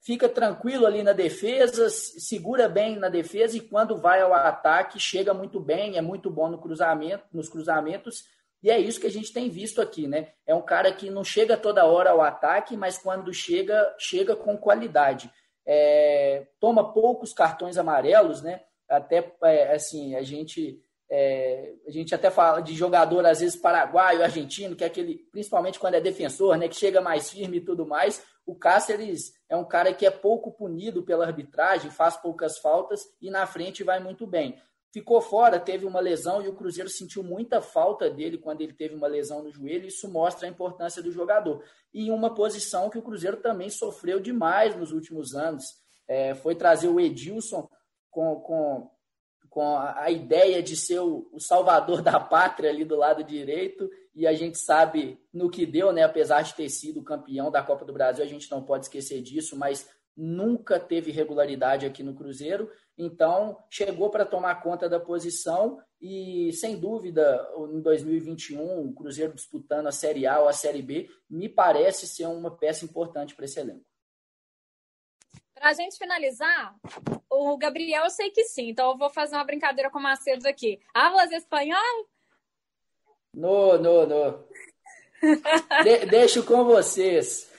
[SPEAKER 6] fica tranquilo ali na defesa, segura bem na defesa e quando vai ao ataque chega muito bem, é muito bom no cruzamento, nos cruzamentos e é isso que a gente tem visto aqui, né? É um cara que não chega toda hora ao ataque, mas quando chega, chega com qualidade. É, toma poucos cartões amarelos, né? Até é, assim, a gente é, a gente até fala de jogador, às vezes, paraguaio, argentino, que é aquele, principalmente quando é defensor, né, que chega mais firme e tudo mais. O Cáceres é um cara que é pouco punido pela arbitragem, faz poucas faltas e na frente vai muito bem ficou fora, teve uma lesão e o Cruzeiro sentiu muita falta dele quando ele teve uma lesão no joelho. Isso mostra a importância do jogador. E uma posição que o Cruzeiro também sofreu demais nos últimos anos. É, foi trazer o Edilson com, com, com a ideia de ser o, o, salvador [laughs] da pátria ali do lado direito. E a gente sabe no que deu, né? Apesar de ter sido campeão da Copa do Brasil, a gente não pode esquecer disso, mas nunca teve regularidade aqui no Cruzeiro, então chegou para tomar conta da posição e, sem dúvida, em 2021, o Cruzeiro disputando a Série A ou a Série B, me parece ser uma peça importante para esse elenco.
[SPEAKER 5] Para a gente finalizar, o Gabriel eu sei que sim, então eu vou fazer uma brincadeira com o Macedo aqui. Hablas espanhol?
[SPEAKER 6] No, no, no. [laughs] De, deixo com vocês.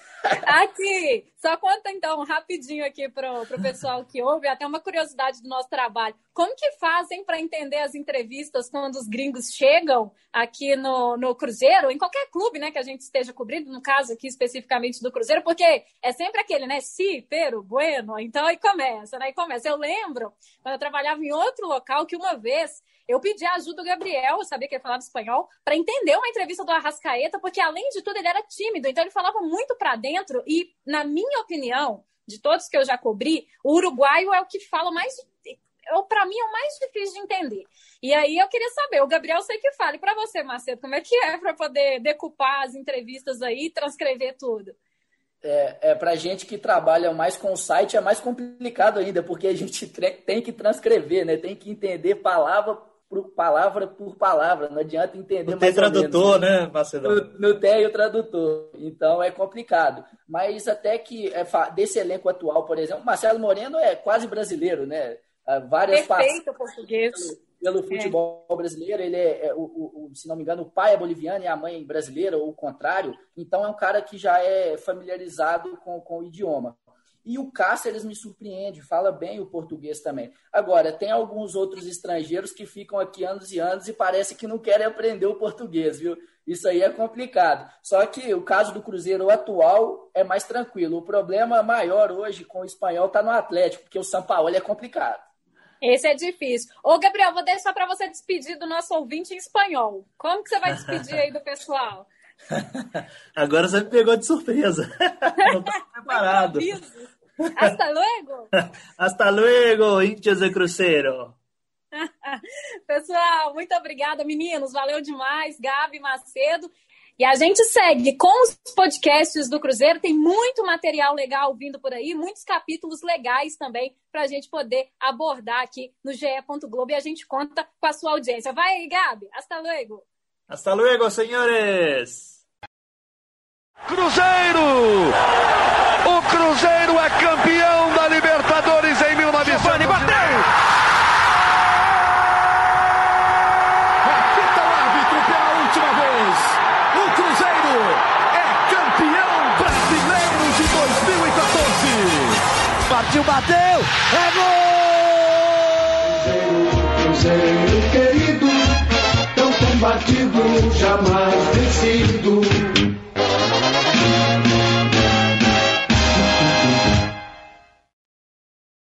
[SPEAKER 5] Aqui, só conta então rapidinho aqui para o pessoal que ouve, até uma curiosidade do nosso trabalho. Como que fazem para entender as entrevistas quando os gringos chegam aqui no, no Cruzeiro, em qualquer clube né, que a gente esteja cobrindo, no caso aqui especificamente do Cruzeiro, porque é sempre aquele, né? Si, pero, bueno, então aí começa, né? E começa. Eu lembro, quando eu trabalhava em outro local, que uma vez eu pedi ajuda do Gabriel, eu sabia que ele falava espanhol, para entender uma entrevista do Arrascaeta, porque além de tudo ele era tímido, então ele falava muito para dentro e, na minha opinião, de todos que eu já cobri, o uruguaio é o que fala mais para mim é o mais difícil de entender. E aí eu queria saber, o Gabriel sei que fala, e para você, Macedo, como é que é para poder decupar as entrevistas aí transcrever tudo?
[SPEAKER 6] É, é para gente que trabalha mais com o site é mais complicado ainda, porque a gente tem que transcrever, né? Tem que entender palavra por palavra por palavra, não adianta entender não
[SPEAKER 7] mais tem tradutor, menos, né, Macedão?
[SPEAKER 6] Não, não tem o tradutor, então é complicado. Mas até que é, desse elenco atual, por exemplo, Marcelo Moreno é quase brasileiro, né?
[SPEAKER 5] Várias Perfeito português.
[SPEAKER 6] Pelo, pelo futebol é. brasileiro, ele é, é o, o, se não me engano, o pai é boliviano e a mãe brasileira, ou o contrário. Então é um cara que já é familiarizado com, com o idioma. E o Cáceres me surpreende, fala bem o português também. Agora, tem alguns outros estrangeiros que ficam aqui anos e anos e parece que não querem aprender o português, viu? Isso aí é complicado. Só que o caso do Cruzeiro atual é mais tranquilo. O problema maior hoje com o espanhol está no Atlético, porque o São Paulo é complicado.
[SPEAKER 5] Esse é difícil. Ô, Gabriel, vou deixar para você despedir do nosso ouvinte em espanhol. Como que você vai despedir aí do pessoal? [laughs]
[SPEAKER 7] Agora você me pegou de surpresa. [laughs] Não estava preparado.
[SPEAKER 5] Hasta luego. [laughs]
[SPEAKER 7] Hasta luego, hinchas de Cruzeiro. [laughs]
[SPEAKER 5] Pessoal, muito obrigada, meninos. Valeu demais, Gabi Macedo. E a gente segue com os podcasts do Cruzeiro. Tem muito material legal vindo por aí, muitos capítulos legais também para a gente poder abordar aqui no GE. Globo e a gente conta com a sua audiência. Vai aí, Gabi. Hasta luego.
[SPEAKER 7] Hasta luego, senhores.
[SPEAKER 1] Cruzeiro! O Cruzeiro é campeão da Libertadores em 1900. Giovani bateu!
[SPEAKER 2] Repita o árbitro pela última vez. O Cruzeiro é campeão brasileiro de 2014.
[SPEAKER 1] Partiu, bateu! É
[SPEAKER 4] gol! Cruzeiro, Cruzeiro querido, tão combatido, jamais vencido Thank you.